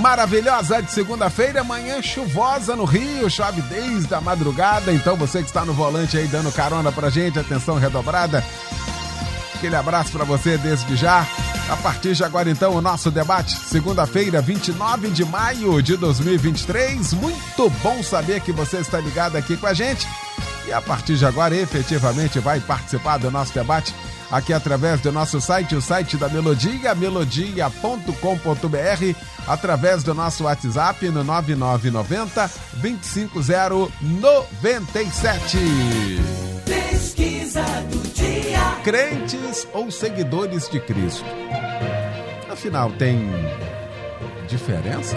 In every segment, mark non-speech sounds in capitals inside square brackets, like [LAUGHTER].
maravilhosa de segunda-feira, manhã chuvosa no Rio, chove desde a madrugada. Então você que está no volante aí dando carona pra gente, atenção redobrada. Aquele abraço para você desde já. A partir de agora, então, o nosso debate, segunda-feira, 29 de maio de 2023. Muito bom saber que você está ligado aqui com a gente. E a partir de agora, efetivamente, vai participar do nosso debate aqui através do nosso site, o site da Melodia, melodia.com.br, através do nosso WhatsApp no 9990 25097. Pesquisa do dia. Crentes ou seguidores de Cristo? Afinal, tem diferença?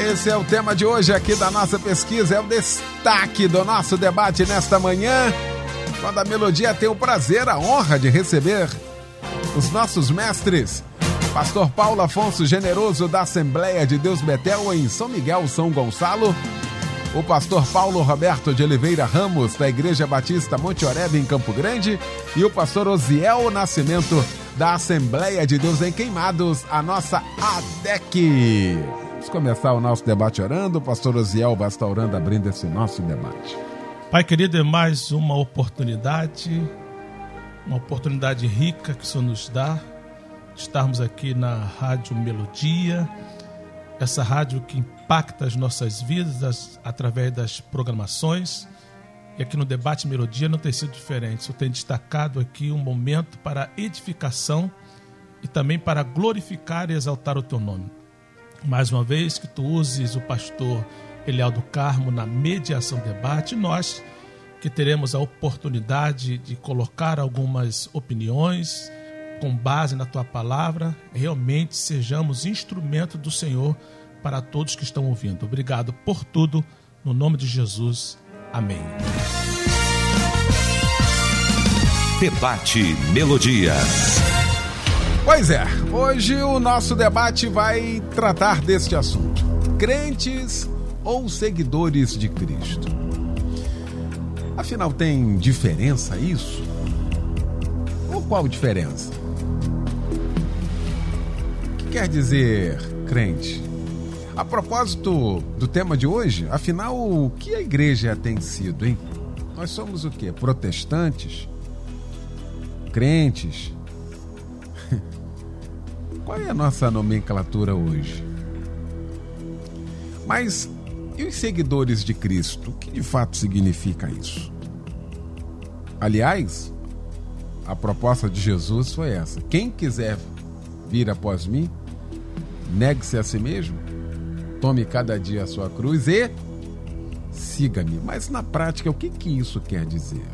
Esse é o tema de hoje aqui da nossa pesquisa, é o destaque do nosso debate nesta manhã. Quando a Melodia tem o prazer, a honra de receber os nossos mestres. Pastor Paulo Afonso Generoso da Assembleia de Deus Betel em São Miguel, São Gonçalo. O pastor Paulo Roberto de Oliveira Ramos da Igreja Batista Monte Oreb em Campo Grande e o pastor Osiel Nascimento da Assembleia de Deus em Queimados, a nossa ADEC. Vamos começar o nosso debate orando. O pastor vai estar orando, abrindo esse nosso debate. Pai querido, é mais uma oportunidade, uma oportunidade rica que o Senhor nos dá, estarmos aqui na Rádio Melodia, essa rádio que impacta as nossas vidas através das programações. E aqui no Debate Melodia não tem sido diferente. Só tem destacado aqui um momento para edificação e também para glorificar e exaltar o teu nome mais uma vez, que tu uses o pastor Eliel do Carmo na mediação debate, nós que teremos a oportunidade de colocar algumas opiniões com base na tua palavra, realmente sejamos instrumento do Senhor para todos que estão ouvindo. Obrigado por tudo, no nome de Jesus. Amém. Debate Melodia. Pois é, hoje o nosso debate vai tratar deste assunto: crentes ou seguidores de Cristo. Afinal, tem diferença isso? Ou qual diferença? O que quer dizer crente? A propósito do tema de hoje, afinal, o que a igreja tem sido, hein? Nós somos o quê? Protestantes? Crentes? Qual é a nossa nomenclatura hoje? Mas e os seguidores de Cristo? O que de fato significa isso? Aliás, a proposta de Jesus foi essa: quem quiser vir após mim, negue-se a si mesmo, tome cada dia a sua cruz e siga-me. Mas na prática, o que, que isso quer dizer?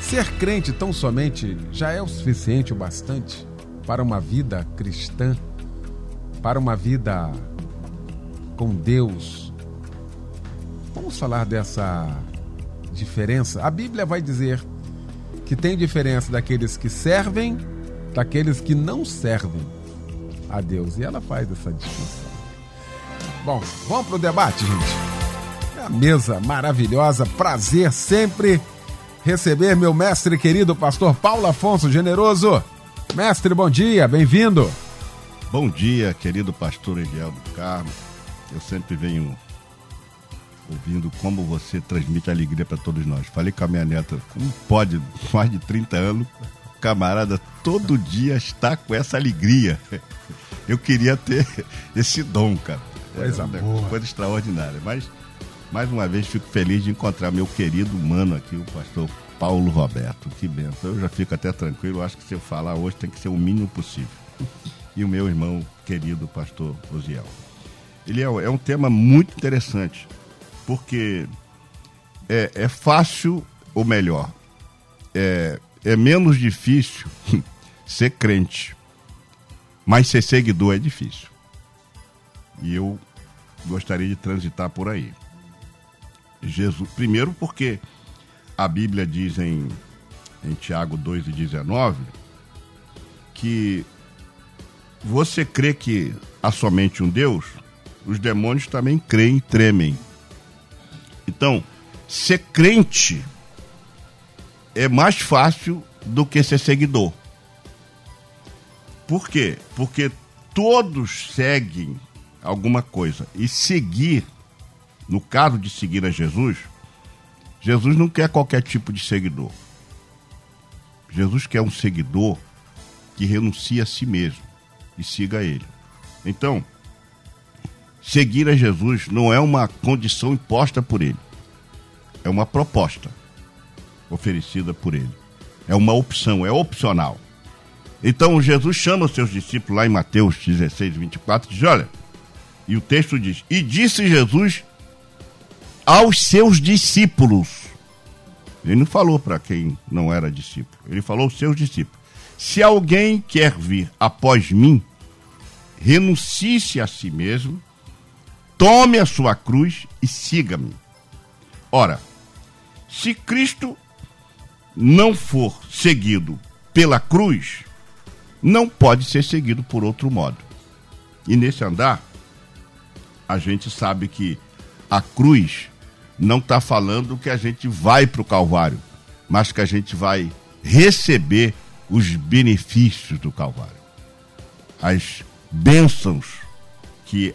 Ser crente tão somente já é o suficiente, o bastante? Para uma vida cristã, para uma vida com Deus. Vamos falar dessa diferença. A Bíblia vai dizer que tem diferença daqueles que servem, daqueles que não servem a Deus. E ela faz essa distinção. Bom, vamos para o debate, gente. É a mesa maravilhosa, prazer sempre receber meu mestre querido, pastor Paulo Afonso Generoso. Mestre, bom dia, bem-vindo. Bom dia, querido pastor Ediel do Carmo. Eu sempre venho ouvindo como você transmite alegria para todos nós. Falei com a minha neta, como pode, [LAUGHS] mais de 30 anos, camarada todo dia está com essa alegria. [LAUGHS] Eu queria ter [LAUGHS] esse dom, cara. Coisa é boa. coisa extraordinária. Mas, mais uma vez, fico feliz de encontrar meu querido mano aqui, o pastor Paulo Roberto. Que benção. Eu já fico até tranquilo. Acho que se eu falar hoje tem que ser o mínimo possível. E o meu irmão querido, pastor Osiel. Ele é, é um tema muito interessante, porque é, é fácil, ou melhor, é, é menos difícil [LAUGHS] ser crente. Mas ser seguidor é difícil. E eu gostaria de transitar por aí. Jesus, primeiro porque a Bíblia diz em, em Tiago 2,19 que você crê que há somente um Deus, os demônios também creem e tremem. Então, ser crente é mais fácil do que ser seguidor. Por quê? Porque todos seguem alguma coisa. E seguir, no caso de seguir a Jesus, Jesus não quer qualquer tipo de seguidor. Jesus quer um seguidor que renuncie a si mesmo e siga ele. Então, seguir a Jesus não é uma condição imposta por ele, é uma proposta oferecida por ele. É uma opção, é opcional. Então Jesus chama os seus discípulos lá em Mateus 16, 24, diz: Olha, e o texto diz: E disse Jesus aos seus discípulos. Ele não falou para quem não era discípulo, ele falou aos seus discípulos: Se alguém quer vir após mim, renuncie-se a si mesmo, tome a sua cruz e siga-me. Ora, se Cristo não for seguido pela cruz, não pode ser seguido por outro modo. E nesse andar, a gente sabe que a cruz não está falando que a gente vai para o Calvário, mas que a gente vai receber os benefícios do Calvário. As bênçãos que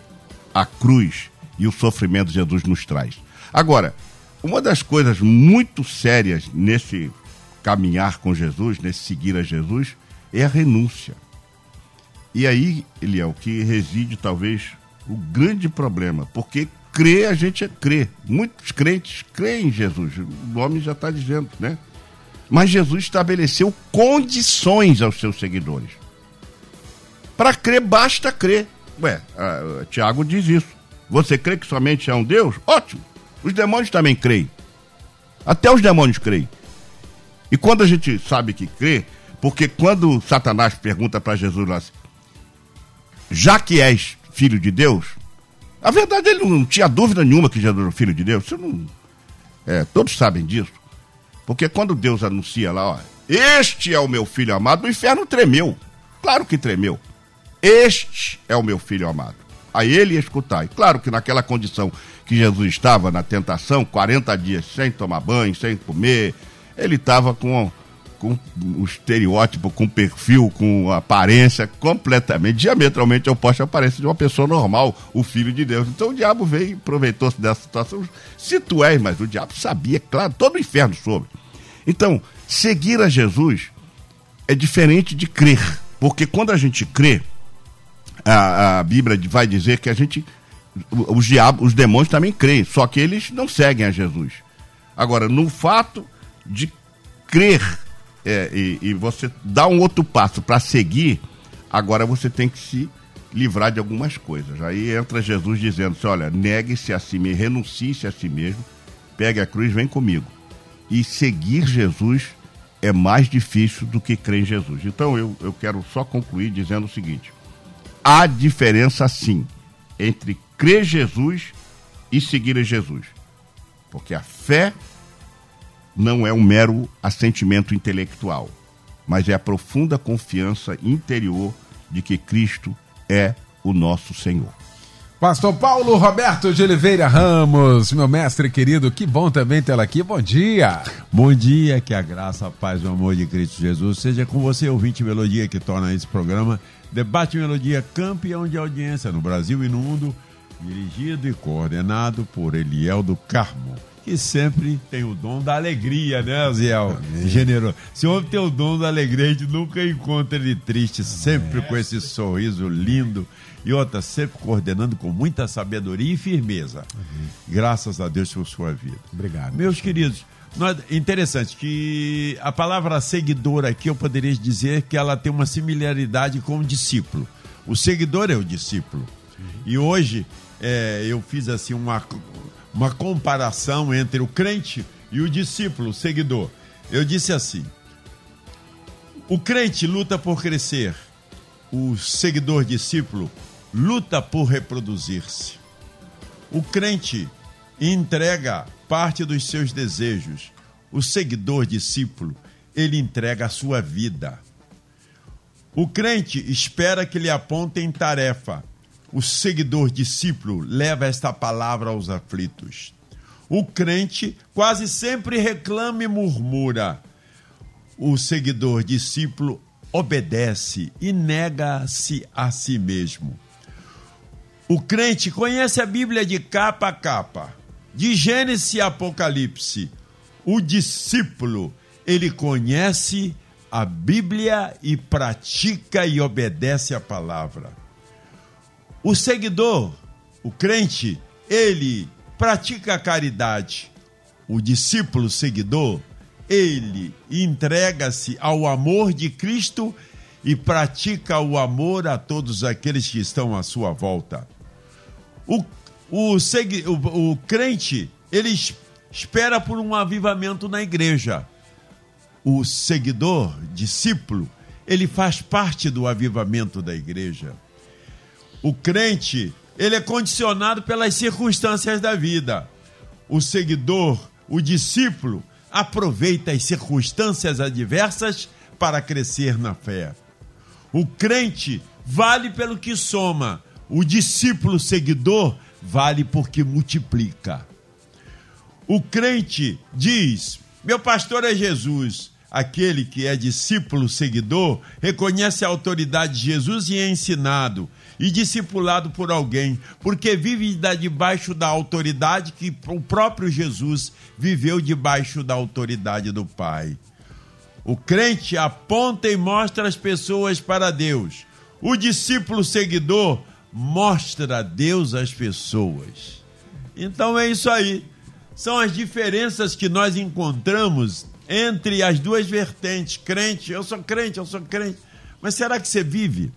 a cruz e o sofrimento de Jesus nos traz. Agora, uma das coisas muito sérias nesse caminhar com Jesus, nesse seguir a Jesus, é a renúncia. E aí, Eliel, que reside talvez o grande problema, porque crer a gente é crer. Muitos crentes creem em Jesus, o nome já está dizendo, né? Mas Jesus estabeleceu condições aos seus seguidores. Para crer, basta crer. Ué, a, a, Tiago diz isso. Você crê que somente há um Deus? Ótimo. Os demônios também creem. Até os demônios creem. E quando a gente sabe que crê, porque quando Satanás pergunta para Jesus lá, já que és filho de Deus, a verdade ele não tinha dúvida nenhuma que Jesus era filho de Deus. Isso não, é, todos sabem disso. Porque quando Deus anuncia lá, ó, este é o meu filho amado, o inferno tremeu. Claro que tremeu. Este é o meu filho amado. A ele escutar. E claro que naquela condição que Jesus estava na tentação, 40 dias sem tomar banho, sem comer, ele estava com com o estereótipo, com perfil, com aparência completamente, diametralmente oposta à aparência de uma pessoa normal, o filho de Deus. Então o diabo veio e aproveitou-se dessa situação. Se tu és, mas o diabo sabia, claro, todo o inferno soube. Então, seguir a Jesus é diferente de crer, porque quando a gente crê, a, a Bíblia vai dizer que a gente, os diabos, os demônios também creem, só que eles não seguem a Jesus. Agora, no fato de crer é, e, e, você dá um outro passo para seguir, agora você tem que se livrar de algumas coisas. Aí entra Jesus dizendo assim, olha, negue-se a si mesmo, renuncie-se a si mesmo, pegue a cruz, vem comigo. E seguir Jesus é mais difícil do que crer em Jesus. Então eu, eu quero só concluir dizendo o seguinte: há diferença sim entre crer Jesus e seguir Jesus. Porque a fé não é um mero assentimento intelectual, mas é a profunda confiança interior de que Cristo é o nosso Senhor. Pastor Paulo Roberto de Oliveira Ramos, meu mestre querido, que bom também tê-lo aqui. Bom dia. Bom dia, que a graça, a paz e o amor de Cristo Jesus seja com você, ouvinte Melodia, que torna esse programa Debate Melodia campeão de audiência no Brasil e no mundo, dirigido e coordenado por Eliel do Carmo que sempre tem o dom da alegria, né, Ziel? Generoso. Se homem tem o dom da alegria, a gente nunca encontra ele triste, sempre com esse sorriso lindo. E outra, sempre coordenando com muita sabedoria e firmeza. Graças a Deus por sua vida. Obrigado. Meus queridos, nós, interessante que a palavra seguidor aqui eu poderia dizer que ela tem uma similaridade com o discípulo. O seguidor é o discípulo. E hoje é, eu fiz assim uma, uma comparação entre o crente e o discípulo, o seguidor. Eu disse assim: o crente luta por crescer, o seguidor discípulo luta por reproduzir-se. O crente entrega parte dos seus desejos. O seguidor discípulo, ele entrega a sua vida. O crente espera que lhe apontem tarefa. O seguidor discípulo leva esta palavra aos aflitos. O crente quase sempre reclama e murmura. O seguidor discípulo obedece e nega-se a si mesmo. O crente conhece a Bíblia de capa a capa, de Gênesis a Apocalipse. O discípulo, ele conhece a Bíblia e pratica e obedece a palavra. O seguidor, o crente, ele pratica a caridade. O discípulo seguidor, ele entrega-se ao amor de Cristo e pratica o amor a todos aqueles que estão à sua volta. O, o, segui, o, o crente, ele espera por um avivamento na igreja. O seguidor, discípulo, ele faz parte do avivamento da igreja. O crente, ele é condicionado pelas circunstâncias da vida. O seguidor, o discípulo, aproveita as circunstâncias adversas para crescer na fé. O crente vale pelo que soma, o discípulo seguidor vale porque multiplica. O crente diz: Meu pastor é Jesus. Aquele que é discípulo seguidor reconhece a autoridade de Jesus e é ensinado e discipulado por alguém, porque vive debaixo da autoridade que o próprio Jesus viveu debaixo da autoridade do Pai. O crente aponta e mostra as pessoas para Deus. O discípulo seguidor mostra Deus às pessoas. Então é isso aí. São as diferenças que nós encontramos entre as duas vertentes. Crente, eu sou crente, eu sou crente. Mas será que você vive?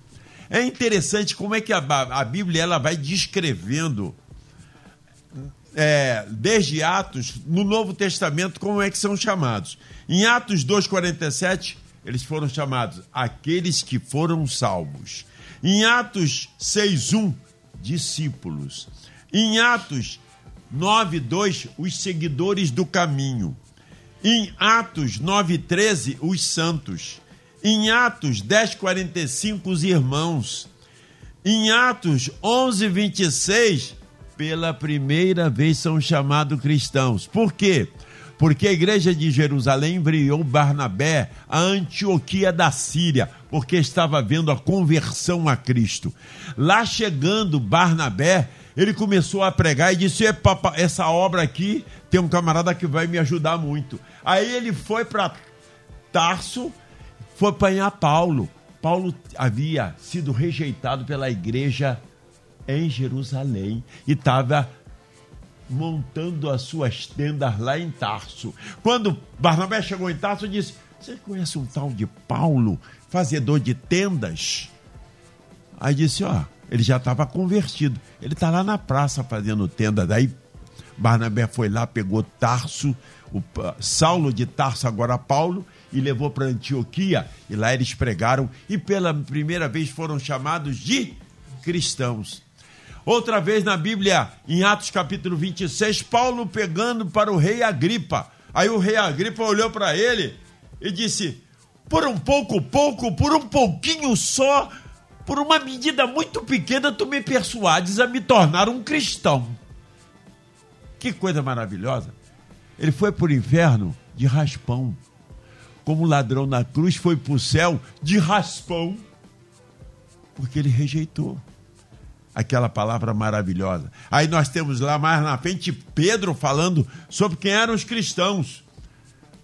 É interessante como é que a, a Bíblia ela vai descrevendo é, desde Atos, no Novo Testamento, como é que são chamados. Em Atos 2,47, eles foram chamados aqueles que foram salvos. Em Atos 6,1, discípulos. Em Atos 9,2, os seguidores do caminho. Em Atos 9,13, os santos. Em Atos 10,45, os irmãos. Em Atos 11,26, pela primeira vez são chamados cristãos. Por quê? Porque a igreja de Jerusalém enviou Barnabé a Antioquia da Síria, porque estava vendo a conversão a Cristo. Lá chegando Barnabé, ele começou a pregar e disse: essa obra aqui tem um camarada que vai me ajudar muito. Aí ele foi para Tarso, foi apanhar Paulo. Paulo havia sido rejeitado pela igreja em Jerusalém e estava montando as suas tendas lá em Tarso. Quando Barnabé chegou em Tarso, disse: Você conhece um tal de Paulo, fazedor de tendas? Aí disse: Ó, ele já estava convertido. Ele está lá na praça fazendo tenda. Daí Barnabé foi lá, pegou Tarso, o Saulo de Tarso, agora Paulo, e levou para Antioquia. E lá eles pregaram e pela primeira vez foram chamados de cristãos. Outra vez na Bíblia, em Atos capítulo 26, Paulo pegando para o rei Agripa. Aí o rei Agripa olhou para ele e disse: Por um pouco, pouco, por um pouquinho só, por uma medida muito pequena, tu me persuades a me tornar um cristão. Que coisa maravilhosa. Ele foi para o inferno de raspão. Como ladrão na cruz foi para o céu de raspão. Porque ele rejeitou aquela palavra maravilhosa. Aí nós temos lá mais na frente Pedro falando sobre quem eram os cristãos.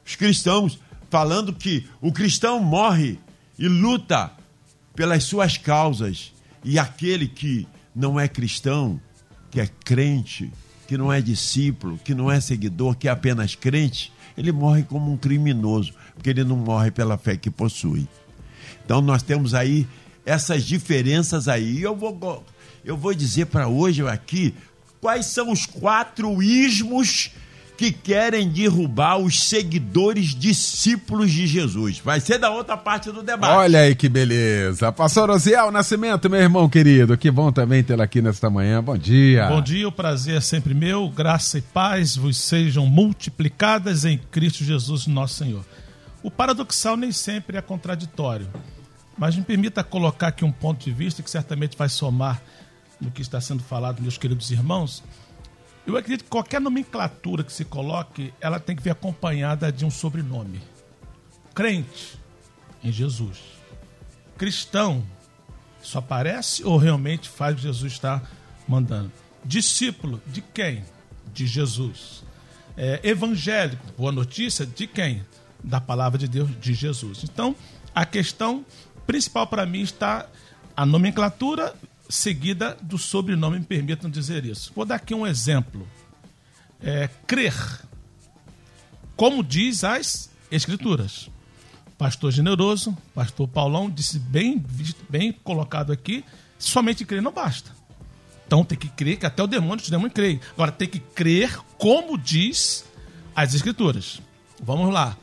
Os cristãos falando que o cristão morre e luta pelas suas causas. E aquele que não é cristão, que é crente, que não é discípulo, que não é seguidor, que é apenas crente, ele morre como um criminoso, porque ele não morre pela fé que possui. Então nós temos aí essas diferenças aí. Eu vou eu vou dizer para hoje aqui quais são os quatro ismos que querem derrubar os seguidores discípulos de Jesus. Vai ser da outra parte do debate. Olha aí que beleza. Pastor Osiel Nascimento, meu irmão querido, que bom também tê-lo aqui nesta manhã. Bom dia. Bom dia, o prazer é sempre meu. Graça e paz vos sejam multiplicadas em Cristo Jesus, nosso Senhor. O paradoxal nem sempre é contraditório, mas me permita colocar aqui um ponto de vista que certamente vai somar no que está sendo falado, meus queridos irmãos. Eu acredito que qualquer nomenclatura que se coloque, ela tem que vir acompanhada de um sobrenome. Crente em Jesus. Cristão, isso aparece ou realmente faz o que Jesus está mandando? Discípulo de quem? De Jesus. É, evangélico, boa notícia, de quem? Da palavra de Deus, de Jesus. Então, a questão principal para mim está a nomenclatura seguida do sobrenome, me permitam dizer isso. Vou dar aqui um exemplo. É, crer. Como diz as Escrituras. Pastor generoso, pastor Paulão, disse bem, bem colocado aqui: somente crer não basta. Então tem que crer que até o demônio, os demônios creem. Agora tem que crer como diz as Escrituras. Vamos lá.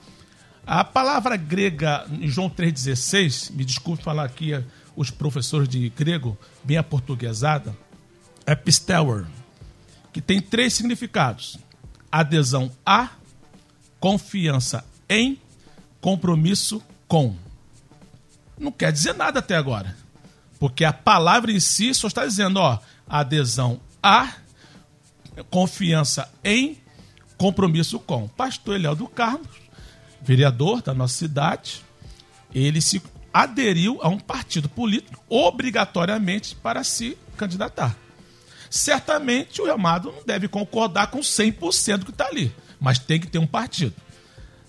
A palavra grega em João 3,16, me desculpe falar aqui os professores de grego, bem aportuguesada, é pistelor, que tem três significados: adesão a, confiança em, compromisso com. Não quer dizer nada até agora. Porque a palavra em si só está dizendo, ó, adesão a, confiança em, compromisso com. Pastor Eliel do Carlos, vereador da nossa cidade, ele se aderiu a um partido político obrigatoriamente para se candidatar. Certamente o amado não deve concordar com 100% do que está ali, mas tem que ter um partido.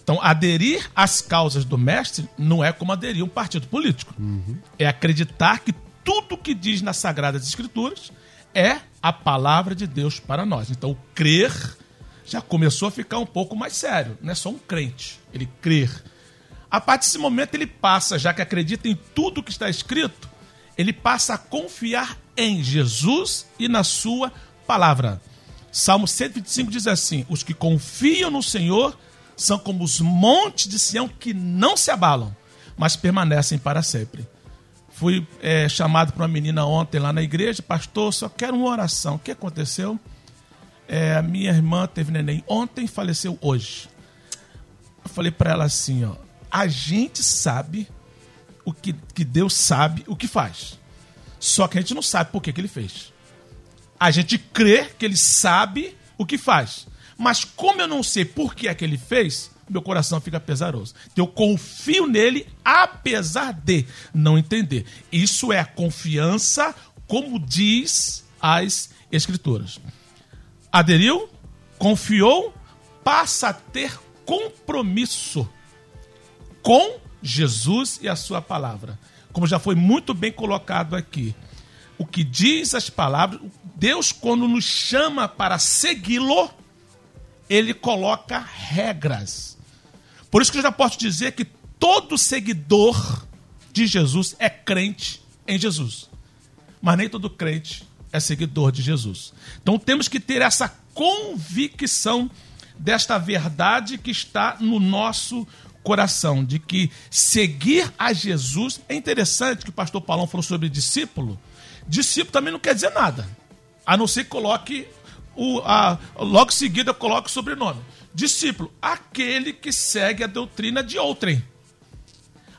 Então, aderir às causas do mestre não é como aderir a um partido político. Uhum. É acreditar que tudo que diz nas Sagradas Escrituras é a palavra de Deus para nós. Então, crer já começou a ficar um pouco mais sério. Não é só um crente. Ele crer a partir desse momento, ele passa, já que acredita em tudo que está escrito, ele passa a confiar em Jesus e na sua palavra. Salmo 125 diz assim: Os que confiam no Senhor são como os montes de Sião que não se abalam, mas permanecem para sempre. Fui é, chamado para uma menina ontem lá na igreja, pastor, só quero uma oração. O que aconteceu? É, a minha irmã teve neném ontem, faleceu hoje. Eu falei para ela assim, ó, a gente sabe o que, que Deus sabe o que faz. Só que a gente não sabe por que, que ele fez. A gente crê que ele sabe o que faz. Mas como eu não sei por que é que ele fez, meu coração fica pesaroso. Então, eu confio nele apesar de não entender. Isso é a confiança, como diz as escrituras. Aderiu, confiou, passa a ter compromisso com Jesus e a sua palavra. Como já foi muito bem colocado aqui. O que diz as palavras, Deus, quando nos chama para segui-lo, ele coloca regras. Por isso que eu já posso dizer que todo seguidor de Jesus é crente em Jesus. Mas nem todo crente é seguidor de Jesus. Então temos que ter essa convicção desta verdade que está no nosso coração de que seguir a Jesus é interessante que o pastor Paulão falou sobre discípulo. Discípulo também não quer dizer nada, a não ser que coloque o a, logo em seguida coloque o sobrenome. Discípulo, aquele que segue a doutrina de outrem.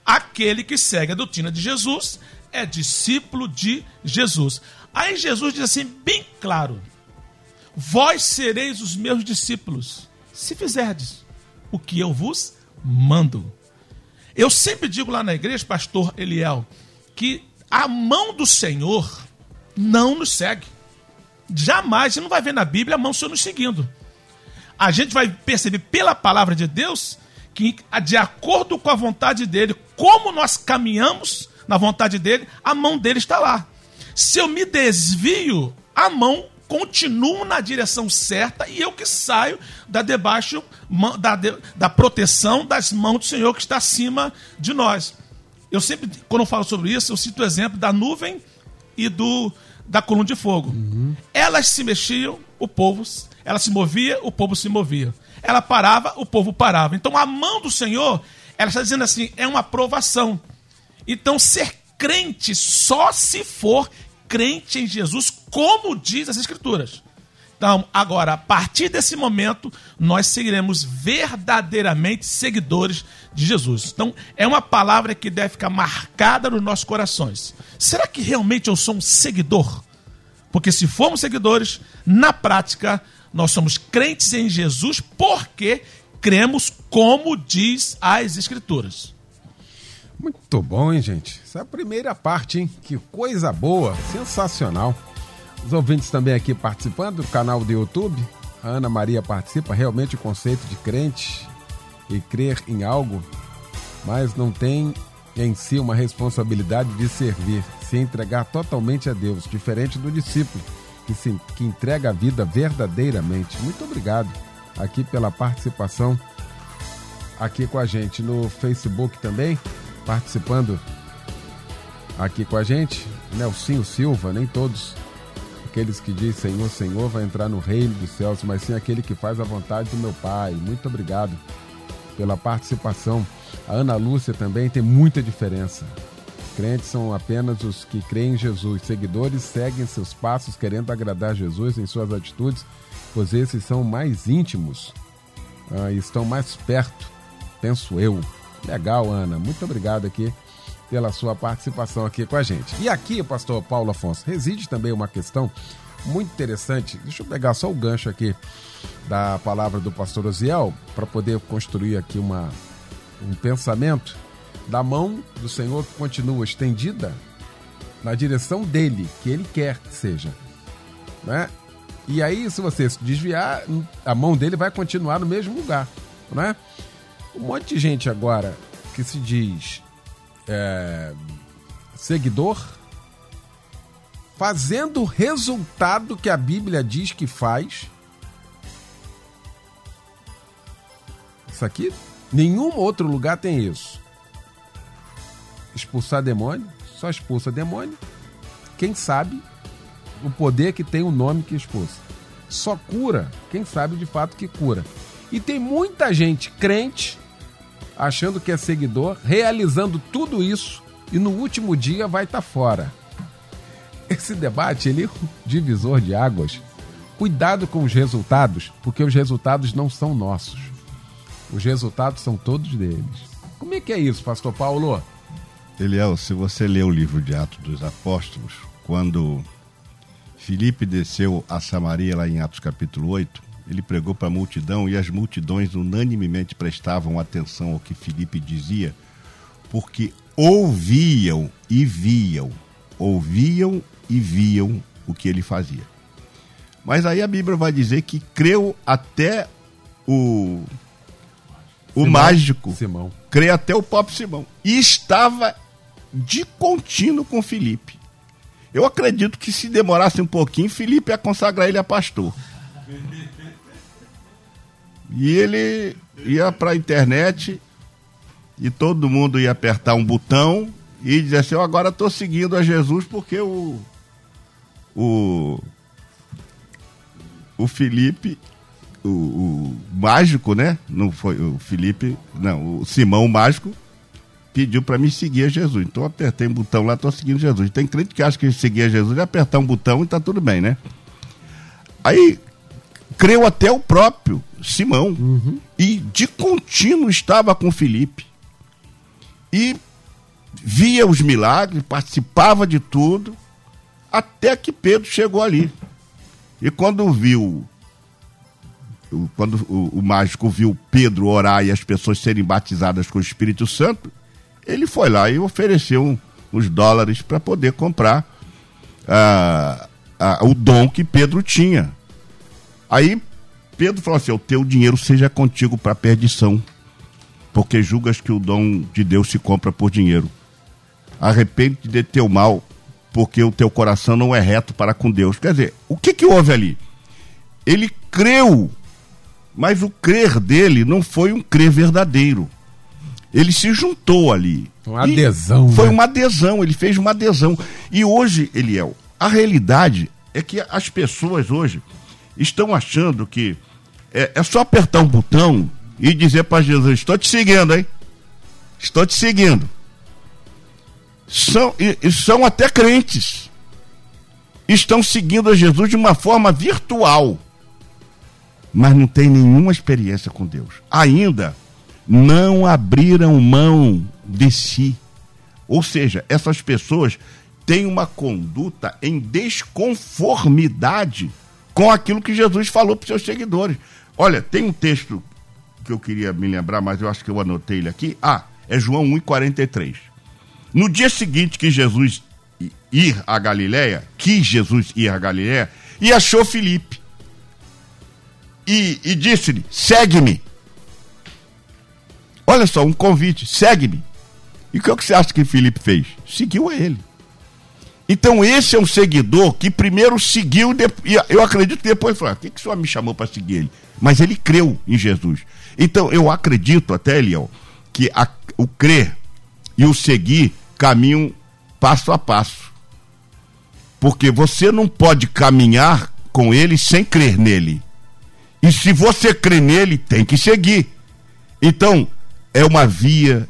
Aquele que segue a doutrina de Jesus é discípulo de Jesus. Aí Jesus diz assim, bem claro: Vós sereis os meus discípulos, se fizerdes o que eu vos mando. Eu sempre digo lá na igreja, pastor Eliel, que a mão do Senhor não nos segue. Jamais, você não vai ver na Bíblia a mão do Senhor nos seguindo. A gente vai perceber pela palavra de Deus que, de acordo com a vontade dele, como nós caminhamos na vontade dele, a mão dele está lá. Se eu me desvio, a mão continuo na direção certa e eu que saio da debaixo da, da proteção das mãos do Senhor que está acima de nós. Eu sempre, quando eu falo sobre isso, eu cito o exemplo da nuvem e do da coluna de fogo. Uhum. Elas se mexiam, o povo, ela se movia, o povo se movia. ela parava, o povo parava. Então a mão do Senhor, ela está dizendo assim, é uma aprovação. Então ser crente só se for crente em Jesus, como diz as Escrituras. Então, agora, a partir desse momento, nós seguiremos verdadeiramente seguidores de Jesus. Então, é uma palavra que deve ficar marcada nos nossos corações. Será que realmente eu sou um seguidor? Porque se formos seguidores, na prática, nós somos crentes em Jesus porque cremos como diz as Escrituras. Muito bom, hein, gente? Essa é a primeira parte, hein? Que coisa boa, sensacional. Os ouvintes também aqui participando do canal do YouTube. A Ana Maria participa. Realmente o conceito de crente e crer em algo, mas não tem em si uma responsabilidade de servir, se entregar totalmente a Deus, diferente do discípulo que, se, que entrega a vida verdadeiramente. Muito obrigado aqui pela participação aqui com a gente no Facebook também, participando aqui com a gente. Nelsinho Silva, nem todos aqueles que dizem Senhor, Senhor vai entrar no reino dos céus, mas sim aquele que faz a vontade do meu Pai. Muito obrigado pela participação. A Ana Lúcia também tem muita diferença. Crentes são apenas os que creem em Jesus. Seguidores seguem seus passos querendo agradar Jesus em suas atitudes, pois esses são mais íntimos ah, estão mais perto, penso eu. Legal, Ana. Muito obrigado aqui pela sua participação aqui com a gente. E aqui, pastor Paulo Afonso, reside também uma questão muito interessante. Deixa eu pegar só o gancho aqui da palavra do pastor Oziel para poder construir aqui uma, um pensamento da mão do Senhor que continua estendida na direção dele, que ele quer que seja. Né? E aí, se você se desviar, a mão dele vai continuar no mesmo lugar. Né? Um monte de gente agora que se diz é, seguidor, fazendo o resultado que a Bíblia diz que faz. Isso aqui, nenhum outro lugar tem isso. Expulsar demônio, só expulsa demônio. Quem sabe o poder que tem o nome que expulsa. Só cura quem sabe de fato que cura. E tem muita gente crente achando que é seguidor, realizando tudo isso e no último dia vai estar tá fora. Esse debate ele é um divisor de águas. Cuidado com os resultados, porque os resultados não são nossos. Os resultados são todos deles. Como é que é isso, pastor Paulo? Eliel, se você ler o livro de Atos dos Apóstolos, quando Filipe desceu a Samaria, lá em Atos capítulo 8, ele pregou para a multidão e as multidões unanimemente prestavam atenção ao que Filipe dizia, porque ouviam e viam, ouviam e viam o que ele fazia. Mas aí a Bíblia vai dizer que creu até o o Simão, mágico, Simão. creu até o próprio Simão e estava de contínuo com Filipe. Eu acredito que se demorasse um pouquinho, Filipe ia consagrar ele a pastor. E ele ia para a internet e todo mundo ia apertar um botão e dizer assim: Eu agora estou seguindo a Jesus porque o. O. O Felipe, o, o mágico, né? Não foi o Felipe, não, o Simão mágico pediu para me seguir a Jesus. Então apertei um botão lá, estou seguindo Jesus. Tem crente que acha que seguir a Jesus é apertar um botão e tá tudo bem, né? Aí creu até o próprio Simão. Uhum. E de contínuo estava com Felipe. E via os milagres, participava de tudo, até que Pedro chegou ali. E quando viu, quando o, o mágico viu Pedro orar e as pessoas serem batizadas com o Espírito Santo, ele foi lá e ofereceu uns dólares para poder comprar uh, uh, o dom que Pedro tinha. Aí Pedro falou assim: O teu dinheiro seja contigo para perdição, porque julgas que o dom de Deus se compra por dinheiro. Arrepende de teu mal, porque o teu coração não é reto para com Deus. Quer dizer, o que, que houve ali? Ele creu, mas o crer dele não foi um crer verdadeiro. Ele se juntou ali. Uma adesão. Foi né? uma adesão, ele fez uma adesão. E hoje, Eliel, a realidade é que as pessoas hoje estão achando que é, é só apertar um botão e dizer para Jesus: Estou te seguindo, hein? Estou te seguindo. São, e, e são até crentes. Estão seguindo a Jesus de uma forma virtual. Mas não tem nenhuma experiência com Deus. Ainda não abriram mão de si. Ou seja, essas pessoas têm uma conduta em desconformidade com aquilo que Jesus falou para os seus seguidores. Olha, tem um texto que eu queria me lembrar, mas eu acho que eu anotei ele aqui. Ah, é João 1,43. No dia seguinte que Jesus ir a Galiléia, quis Jesus ir a Galiléia, e achou Filipe. E, e disse-lhe: segue-me. Olha só, um convite, segue-me. E o que, é que você acha que Filipe fez? Seguiu a ele. Então esse é um seguidor que primeiro seguiu, e eu acredito que depois falou, ah, que, que o senhor me chamou para seguir ele? Mas ele creu em Jesus. Então eu acredito até, Eliel, que a, o crer e o seguir caminham passo a passo. Porque você não pode caminhar com ele sem crer nele. E se você crê nele, tem que seguir. Então, é uma via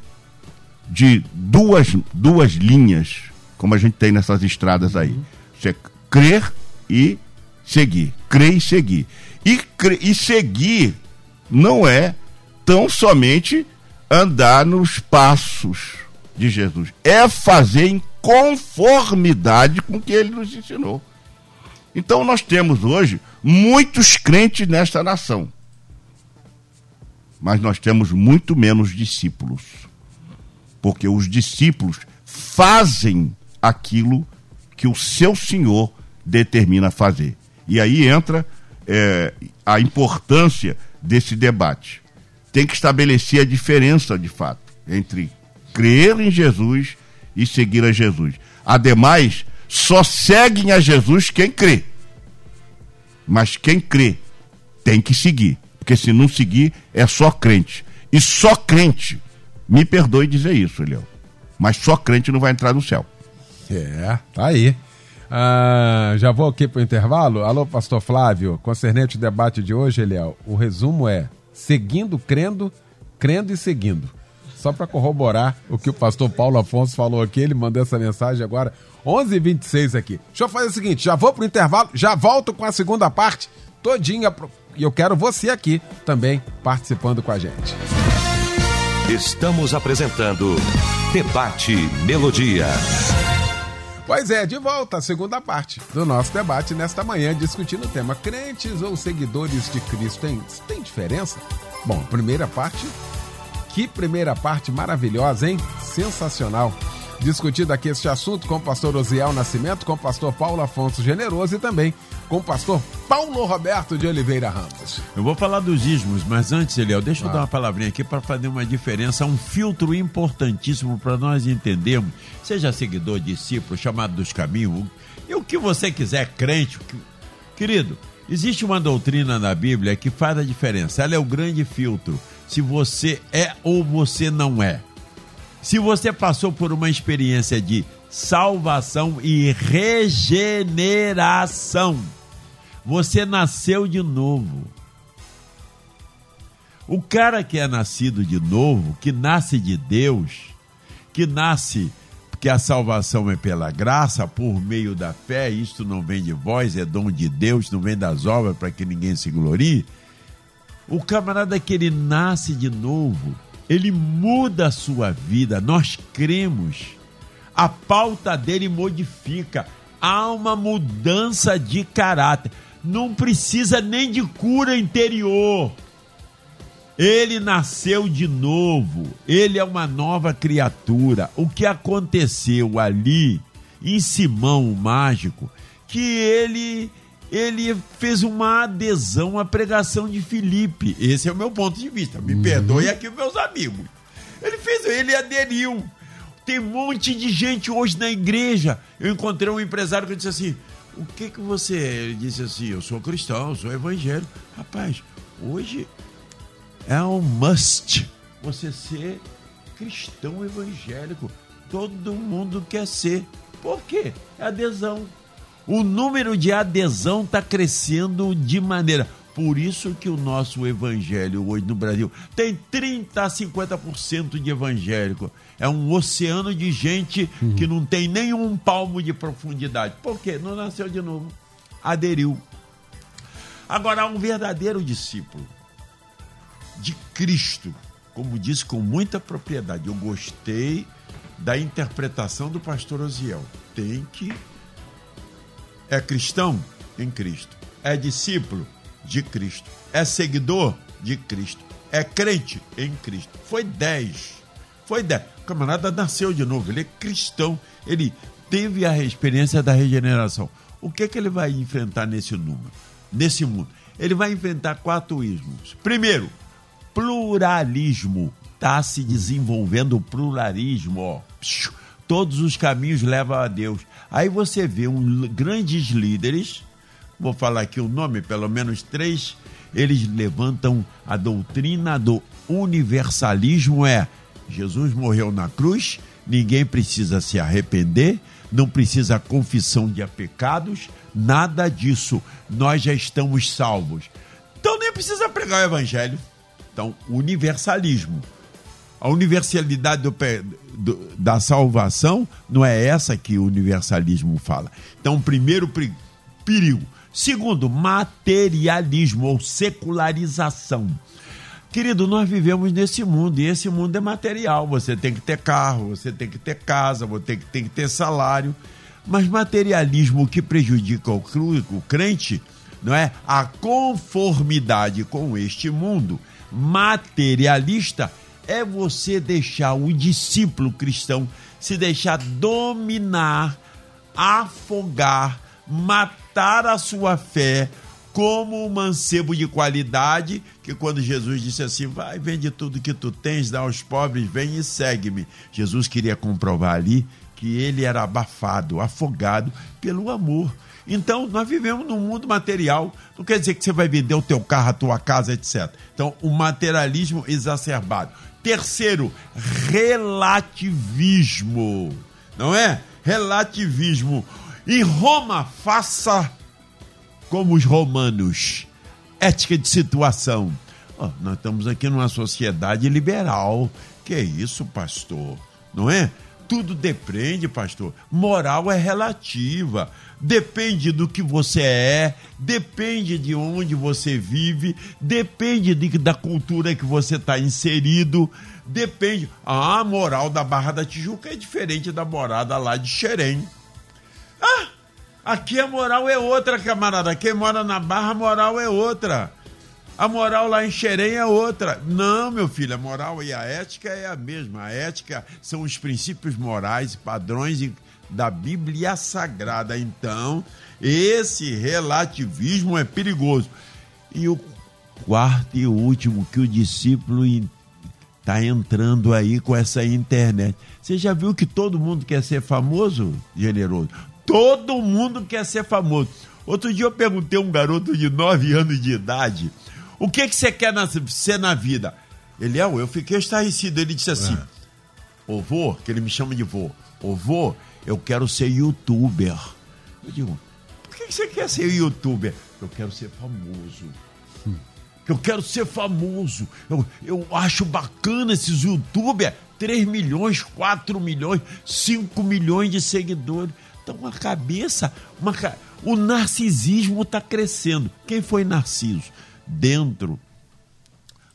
de duas, duas linhas como a gente tem nessas estradas aí. Você crer e seguir. Crer e seguir. E, crer, e seguir não é tão somente andar nos passos de Jesus. É fazer em conformidade com o que ele nos ensinou. Então nós temos hoje muitos crentes nesta nação. Mas nós temos muito menos discípulos. Porque os discípulos fazem aquilo que o seu senhor determina fazer. E aí entra é, a importância desse debate. Tem que estabelecer a diferença, de fato, entre crer em Jesus e seguir a Jesus. Ademais, só seguem a Jesus quem crê. Mas quem crê tem que seguir. Porque se não seguir, é só crente. E só crente, me perdoe dizer isso, Leão, mas só crente não vai entrar no céu. É, tá aí. Ah, já vou aqui para o intervalo. Alô, pastor Flávio, concernente o debate de hoje, Eliel. O resumo é seguindo, crendo, crendo e seguindo. Só para corroborar o que o pastor Paulo Afonso falou aqui, ele mandou essa mensagem agora, 11h26 aqui. Deixa eu fazer o seguinte, já vou para o intervalo, já volto com a segunda parte todinha. E eu quero você aqui também participando com a gente. Estamos apresentando Debate Melodia. Pois é, de volta à segunda parte do nosso debate nesta manhã, discutindo o tema crentes ou seguidores de Cristo. Tem, tem diferença? Bom, primeira parte, que primeira parte maravilhosa, hein? Sensacional discutido aqui este assunto com o pastor Osiel Nascimento, com o pastor Paulo Afonso Generoso e também com o pastor Paulo Roberto de Oliveira Ramos. Eu vou falar dos ismos, mas antes, Eliel, deixa eu ah. dar uma palavrinha aqui para fazer uma diferença, um filtro importantíssimo para nós entendermos, seja seguidor, discípulo, chamado dos caminhos, e o que você quiser, crente, querido, existe uma doutrina na Bíblia que faz a diferença, ela é o grande filtro, se você é ou você não é. Se você passou por uma experiência de salvação e regeneração, você nasceu de novo. O cara que é nascido de novo, que nasce de Deus, que nasce porque a salvação é pela graça, por meio da fé, isto não vem de vós, é dom de Deus, não vem das obras para que ninguém se glorie. O camarada que ele nasce de novo, ele muda a sua vida, nós cremos. A pauta dele modifica, há uma mudança de caráter. Não precisa nem de cura interior. Ele nasceu de novo, ele é uma nova criatura. O que aconteceu ali em Simão o mágico, que ele ele fez uma adesão à pregação de Filipe. Esse é o meu ponto de vista. Me uhum. perdoe aqui meus amigos. Ele fez, ele aderiu. Tem um monte de gente hoje na igreja. Eu encontrei um empresário que disse assim: "O que que você?" É? Ele disse assim: "Eu sou cristão, eu sou evangélico." Rapaz, hoje é um must você ser cristão evangélico. Todo mundo quer ser. Por quê? É adesão o número de adesão está crescendo de maneira. Por isso que o nosso evangelho hoje no Brasil tem 30 a 50% de evangélico. É um oceano de gente uhum. que não tem nenhum palmo de profundidade. Por quê? Não nasceu de novo. Aderiu. Agora, um verdadeiro discípulo de Cristo, como disse com muita propriedade, eu gostei da interpretação do pastor Osiel. Tem que. É cristão em Cristo. É discípulo de Cristo. É seguidor de Cristo. É crente em Cristo. Foi 10. Foi 10. O camarada nasceu de novo. Ele é cristão. Ele teve a experiência da regeneração. O que, é que ele vai enfrentar nesse número? Nesse mundo? Ele vai enfrentar quatro ismos. Primeiro, pluralismo. Está se desenvolvendo o pluralismo. Ó. Todos os caminhos levam a Deus. Aí você vê um, grandes líderes vou falar aqui o nome, pelo menos três, eles levantam a doutrina do universalismo é Jesus morreu na cruz, ninguém precisa se arrepender, não precisa confissão de pecados, nada disso. Nós já estamos salvos. Então nem precisa pregar o evangelho. Então, universalismo. A universalidade do, do, da salvação não é essa que o universalismo fala. Então, primeiro perigo Segundo, materialismo ou secularização. Querido, nós vivemos nesse mundo e esse mundo é material. Você tem que ter carro, você tem que ter casa, você tem que, tem que ter salário. Mas materialismo que prejudica o, o crente não é a conformidade com este mundo materialista é você deixar o discípulo cristão se deixar dominar, afogar matar a sua fé como um mancebo de qualidade, que quando Jesus disse assim, vai, vende tudo que tu tens, dá aos pobres, vem e segue-me. Jesus queria comprovar ali que ele era abafado, afogado pelo amor. Então, nós vivemos num mundo material, não quer dizer que você vai vender o teu carro, a tua casa, etc. Então, o materialismo exacerbado. Terceiro, relativismo. Não é? Relativismo. Em Roma, faça como os romanos. Ética de situação. Oh, nós estamos aqui numa sociedade liberal. Que isso, pastor? Não é? Tudo depende, pastor. Moral é relativa. Depende do que você é, depende de onde você vive, depende de, da cultura que você está inserido, depende. A moral da Barra da Tijuca é diferente da morada lá de Xerém. Ah, aqui a moral é outra, camarada. Quem mora na Barra, a moral é outra. A moral lá em Xerém é outra. Não, meu filho, a moral e a ética é a mesma. A ética são os princípios morais e padrões da Bíblia Sagrada. Então, esse relativismo é perigoso. E o quarto e último que o discípulo está entrando aí com essa internet. Você já viu que todo mundo quer ser famoso, generoso? Todo mundo quer ser famoso. Outro dia eu perguntei a um garoto de 9 anos de idade: o que, que você quer na, ser na vida? Ele, é, eu fiquei estarrecido. Ele disse assim: é. Ô vô, que ele me chama de vô, ô vô, eu quero ser youtuber. Eu digo: por que, você quer ser youtuber? Eu quero ser famoso. Hum. Eu quero ser famoso. Eu, eu acho bacana esses youtubers. 3 milhões, 4 milhões, 5 milhões de seguidores. Então, uma cabeça, uma, o narcisismo está crescendo. Quem foi Narciso? Dentro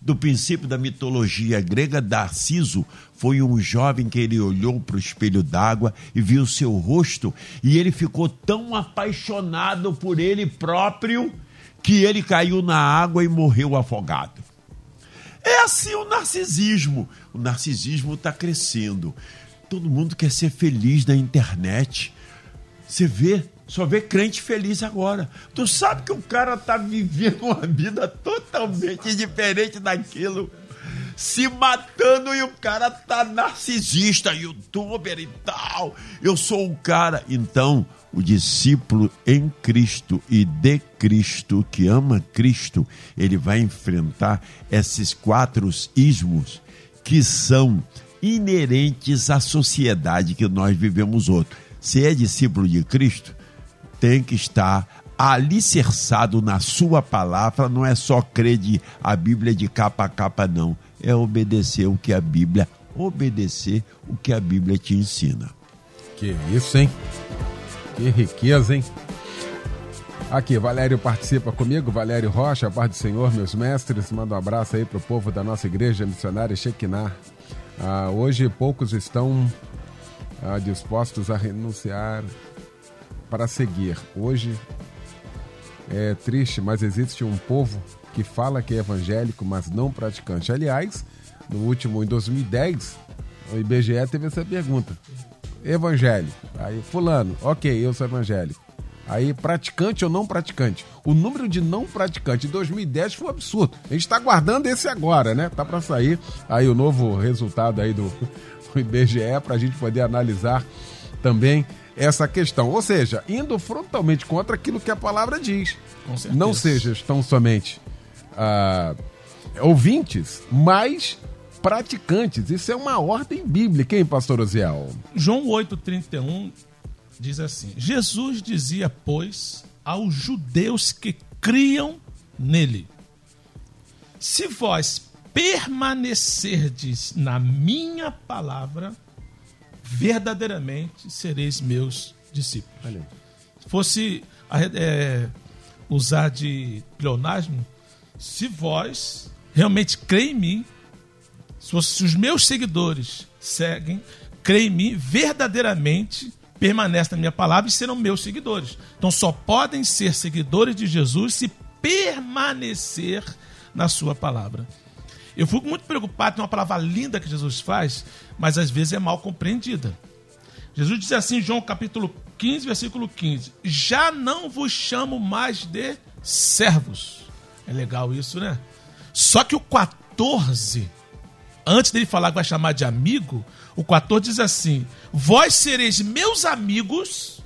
do princípio da mitologia grega, Narciso foi um jovem que ele olhou para o espelho d'água e viu seu rosto e ele ficou tão apaixonado por ele próprio que ele caiu na água e morreu afogado. É assim o narcisismo. O narcisismo está crescendo. Todo mundo quer ser feliz na internet. Você vê, só vê crente feliz agora. Tu sabe que o cara tá vivendo uma vida totalmente diferente daquilo. Se matando e o cara tá narcisista, youtuber e tal. Eu sou o cara. Então, o discípulo em Cristo e de Cristo, que ama Cristo, ele vai enfrentar esses quatro ismos que são inerentes à sociedade que nós vivemos hoje se é discípulo de Cristo, tem que estar alicerçado na sua palavra, não é só crer de a Bíblia de capa a capa, não. É obedecer o que a Bíblia, obedecer o que a Bíblia te ensina. Que isso, hein? Que riqueza, hein? Aqui, Valério participa comigo, Valério Rocha, a paz do Senhor, meus mestres. Manda um abraço aí pro povo da nossa igreja missionária Shekinah. Ah, hoje poucos estão ah, dispostos a renunciar para seguir. Hoje é triste, mas existe um povo que fala que é evangélico, mas não praticante. Aliás, no último, em 2010, o IBGE teve essa pergunta. Evangélico. Aí, fulano, ok, eu sou evangélico. Aí, praticante ou não praticante? O número de não praticantes em 2010 foi um absurdo. A gente está aguardando esse agora, né? Tá para sair aí o novo resultado aí do, [LAUGHS] do IBGE para a gente poder analisar também essa questão. Ou seja, indo frontalmente contra aquilo que a palavra diz. Não sejam tão somente ah, ouvintes, mas praticantes. Isso é uma ordem bíblica, hein, pastor Oziel? João 8,31 diz assim: Jesus dizia, pois, aos judeus que criam nele: Se vós permanecerdes na minha palavra, verdadeiramente sereis meus discípulos. Se fosse é, usar de pleonasmo, se vós realmente creem em mim, se os meus seguidores seguem, creem em mim, verdadeiramente permanecem na minha palavra e serão meus seguidores. Então só podem ser seguidores de Jesus se permanecer na sua palavra. Eu fico muito preocupado, tem uma palavra linda que Jesus faz, mas às vezes é mal compreendida. Jesus diz assim, João capítulo 15, versículo 15: Já não vos chamo mais de servos. É legal isso, né? Só que o 14, antes dele falar que vai chamar de amigo, o 14 diz assim: Vós sereis meus amigos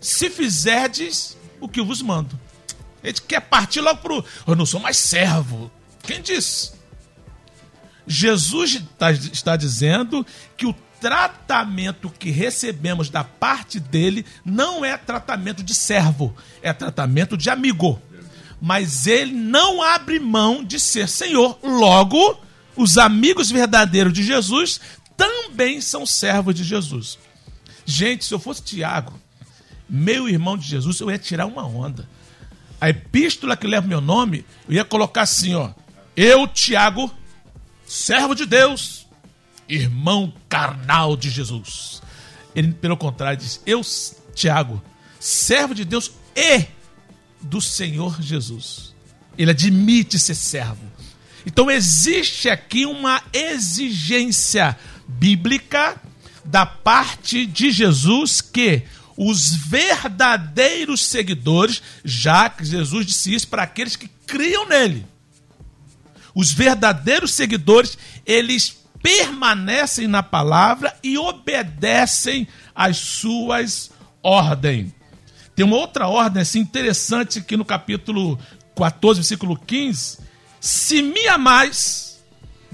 se fizerdes o que eu vos mando. Gente quer partir logo pro. Eu não sou mais servo. Quem disse? Jesus está, está dizendo que o tratamento que recebemos da parte dele não é tratamento de servo, é tratamento de amigo. Mas ele não abre mão de ser Senhor. Logo, os amigos verdadeiros de Jesus também são servos de Jesus. Gente, se eu fosse Tiago, meu irmão de Jesus, eu ia tirar uma onda. A epístola que leva meu nome, eu ia colocar assim, ó. Eu, Tiago, servo de Deus, irmão carnal de Jesus. Ele, pelo contrário, diz: Eu, Tiago, servo de Deus e do Senhor Jesus. Ele admite ser servo. Então existe aqui uma exigência bíblica da parte de Jesus que os verdadeiros seguidores, já que Jesus disse isso para aqueles que criam nele, os verdadeiros seguidores, eles permanecem na palavra e obedecem às suas ordens. Tem uma outra ordem assim, interessante aqui no capítulo 14, versículo 15. Se me amais,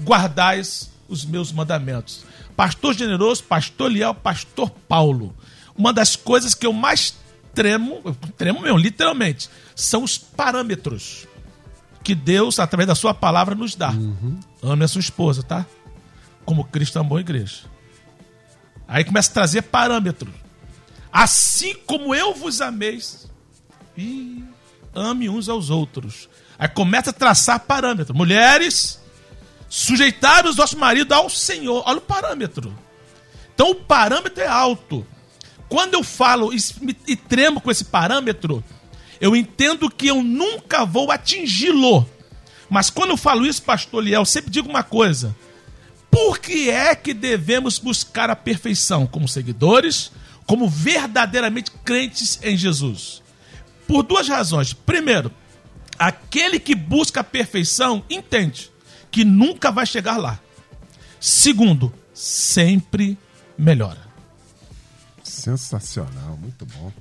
guardais os meus mandamentos. Pastor generoso, pastor leal, pastor Paulo. Uma das coisas que eu mais tremo, tremo mesmo, literalmente, são os parâmetros que Deus, através da sua palavra, nos dá. Uhum. Ame a sua esposa, tá? Como Cristo amou a igreja. Aí começa a trazer parâmetros. Assim como eu vos ameis, e ame uns aos outros. Aí começa a traçar parâmetros. Mulheres, sujeitar os vossos maridos ao Senhor. Olha o parâmetro. Então o parâmetro é alto. Quando eu falo e, tremo com esse parâmetro, eu entendo que eu nunca vou atingi-lo. Mas quando eu falo isso, pastor Liel, sempre digo uma coisa. Por que é que devemos buscar a perfeição como seguidores, como verdadeiramente crentes em Jesus? Por duas razões. Primeiro, aquele que busca a perfeição entende que nunca vai chegar lá. Segundo, sempre melhora. Sensacional, muito bom.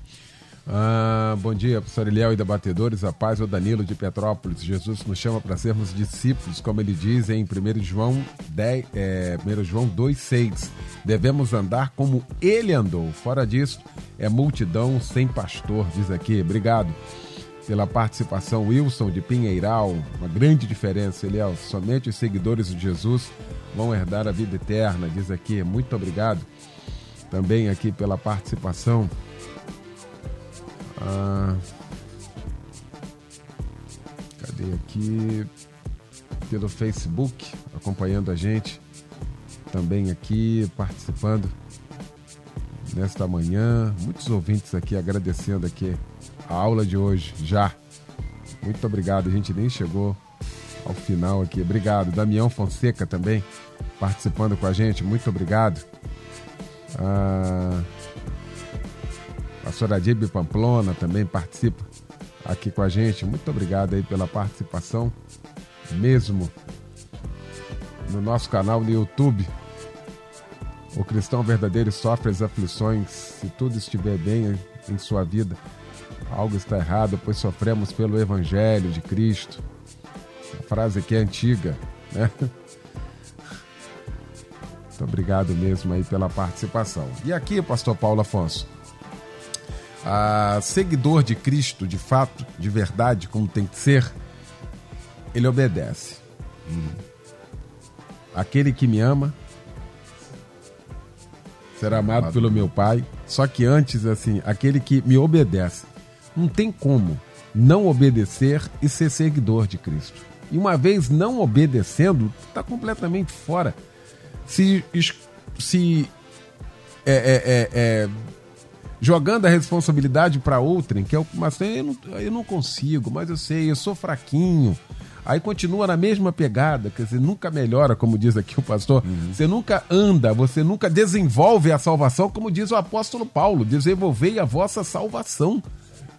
Ah, bom dia, professor Eliel e debatedores. A paz, o Danilo de Petrópolis. Jesus nos chama para sermos discípulos, como ele diz em 1 João, 10, é, 1 João 2,6. Devemos andar como ele andou. Fora disso, é multidão sem pastor, diz aqui. Obrigado. pela participação. Wilson de Pinheiral, uma grande diferença, Eliel. Somente os seguidores de Jesus vão herdar a vida eterna, diz aqui. Muito obrigado também aqui pela participação. Ah, cadê aqui? Pelo Facebook, acompanhando a gente. Também aqui participando nesta manhã. Muitos ouvintes aqui agradecendo aqui a aula de hoje já. Muito obrigado, a gente nem chegou ao final aqui. Obrigado. Damião Fonseca também participando com a gente, muito obrigado. Ah, Soradib Pamplona também participa aqui com a gente. Muito obrigado aí pela participação, mesmo no nosso canal no YouTube. O cristão verdadeiro sofre as aflições. Se tudo estiver bem em sua vida, algo está errado, pois sofremos pelo Evangelho de Cristo. A frase aqui é antiga, né? Muito obrigado mesmo aí pela participação. E aqui, pastor Paulo Afonso, a seguidor de Cristo, de fato, de verdade, como tem que ser, ele obedece. Hum. Aquele que me ama será amado pelo meu Pai. Só que antes, assim, aquele que me obedece. Não tem como não obedecer e ser seguidor de Cristo. E uma vez não obedecendo, está completamente fora. Se, se é, é, é, é, jogando a responsabilidade para outrem, que é o mas eu não, eu não consigo, mas eu sei, eu sou fraquinho. Aí continua na mesma pegada, quer dizer, nunca melhora, como diz aqui o pastor. Uhum. Você nunca anda, você nunca desenvolve a salvação, como diz o apóstolo Paulo: desenvolvei a vossa salvação.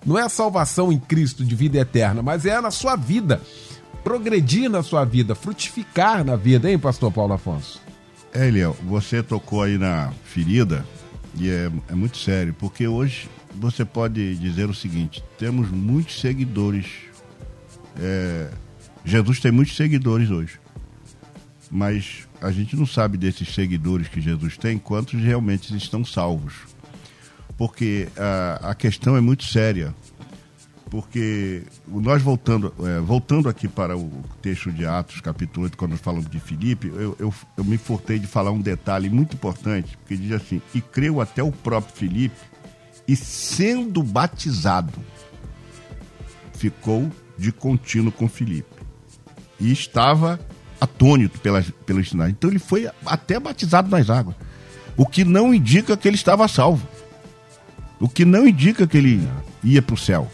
Não é a salvação em Cristo de vida eterna, mas é na sua vida. Progredir na sua vida, frutificar na vida, hein, pastor Paulo Afonso? É, Eliel, você tocou aí na ferida e é, é muito sério, porque hoje você pode dizer o seguinte: temos muitos seguidores. É, Jesus tem muitos seguidores hoje. Mas a gente não sabe desses seguidores que Jesus tem, quantos realmente estão salvos. Porque a, a questão é muito séria. Porque nós voltando, é, voltando aqui para o texto de Atos, capítulo 8, quando nós falamos de Filipe, eu, eu, eu me fortei de falar um detalhe muito importante, porque diz assim: e creu até o próprio Filipe, e sendo batizado, ficou de contínuo com Filipe e estava atônito pela, pela ensinagem. Então ele foi até batizado nas águas. O que não indica que ele estava salvo. O que não indica que ele ia para o céu.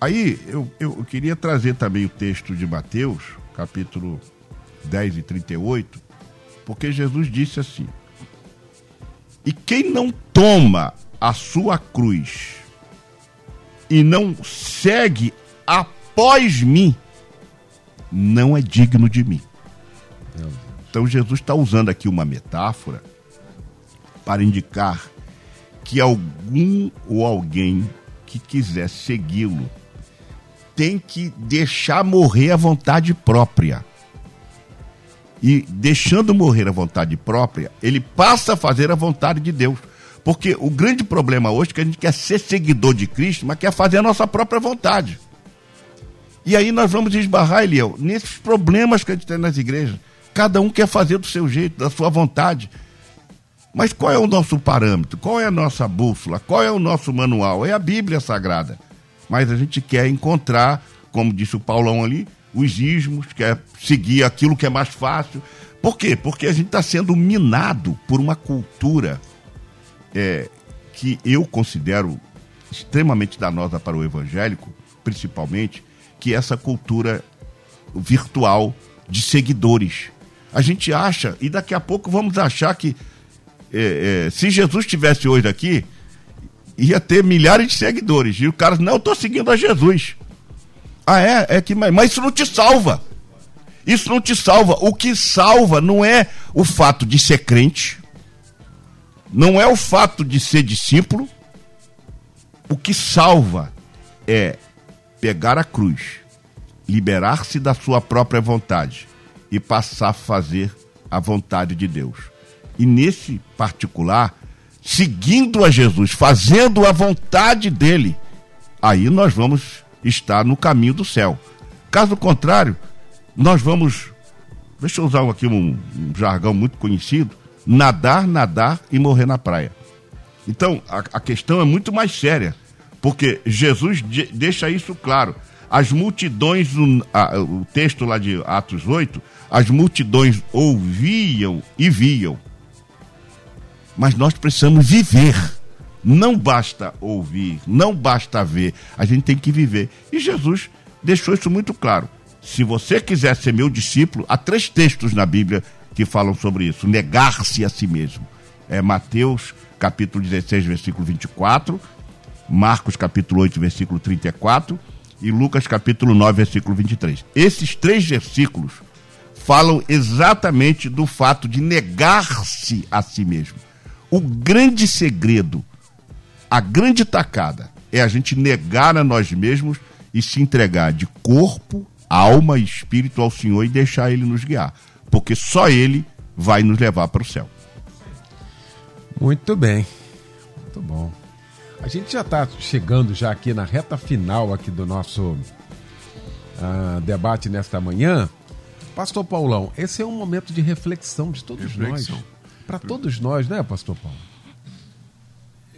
Aí eu, eu, queria trazer também o texto de Mateus, capítulo 10 e 38, porque Jesus disse assim: E quem não toma a sua cruz e não segue após mim, não é digno de mim. Então Jesus está usando aqui uma metáfora para indicar que algum ou alguém que quiser segui-lo tem que deixar morrer a vontade própria. E deixando morrer a vontade própria, ele passa a fazer a vontade de Deus. Porque o grande problema hoje é que a gente quer ser seguidor de Cristo, mas quer fazer a nossa própria vontade. E aí nós vamos esbarrar, Eliel, nesses problemas que a gente tem nas igrejas. Cada um quer fazer do seu jeito, da sua vontade. Mas qual é o nosso parâmetro? Qual é a nossa bússola? Qual é o nosso manual? É a Bíblia Sagrada. Mas a gente quer encontrar, como disse o Paulão ali, os ismos, quer seguir aquilo que é mais fácil. Por quê? Porque a gente está sendo minado por uma cultura é, que eu considero extremamente danosa para o evangélico, principalmente, que essa cultura virtual de seguidores. A gente acha, e daqui a pouco vamos achar que é, é, se Jesus estivesse hoje aqui, ia ter milhares de seguidores. E o cara, não, eu estou seguindo a Jesus. Ah, é? É que, mas isso não te salva. Isso não te salva. O que salva não é o fato de ser crente, não é o fato de ser discípulo. O que salva é pegar a cruz, liberar-se da sua própria vontade e passar a fazer a vontade de Deus. E nesse particular, seguindo a Jesus, fazendo a vontade dele, aí nós vamos está no caminho do céu. Caso contrário, nós vamos, deixa eu usar aqui um, um jargão muito conhecido, nadar, nadar e morrer na praia. Então, a, a questão é muito mais séria, porque Jesus de, deixa isso claro. As multidões, o, a, o texto lá de Atos 8, as multidões ouviam e viam. Mas nós precisamos viver. Não basta ouvir, não basta ver, a gente tem que viver. E Jesus deixou isso muito claro. Se você quiser ser meu discípulo, há três textos na Bíblia que falam sobre isso. Negar-se a si mesmo. É Mateus capítulo 16, versículo 24, Marcos capítulo 8, versículo 34 e Lucas capítulo 9, versículo 23. Esses três versículos falam exatamente do fato de negar-se a si mesmo. O grande segredo, a grande tacada, é a gente negar a nós mesmos e se entregar de corpo, alma e espírito ao Senhor e deixar Ele nos guiar. Porque só Ele vai nos levar para o céu. Muito bem. Muito bom. A gente já está chegando já aqui na reta final aqui do nosso uh, debate nesta manhã. Pastor Paulão, esse é um momento de reflexão de todos reflexão. nós. Para todos nós, né, Pastor Paulo?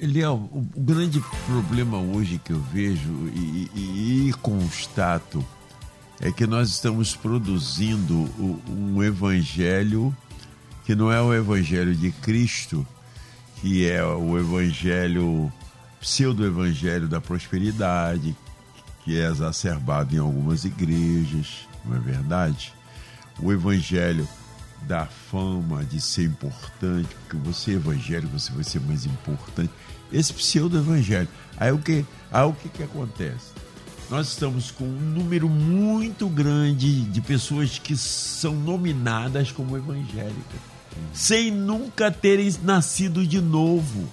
Eliel, o, o grande problema hoje que eu vejo e, e, e constato é que nós estamos produzindo um evangelho que não é o evangelho de Cristo, que é o evangelho, pseudo-evangelho da prosperidade, que é exacerbado em algumas igrejas, não é verdade? O evangelho da fama de ser importante, porque você é evangélico, você vai ser mais importante. Esse pseudo-evangelho. Aí o que, aí o que, que acontece? Nós estamos com um número muito grande de pessoas que são nominadas como evangélicas sem nunca terem nascido de novo.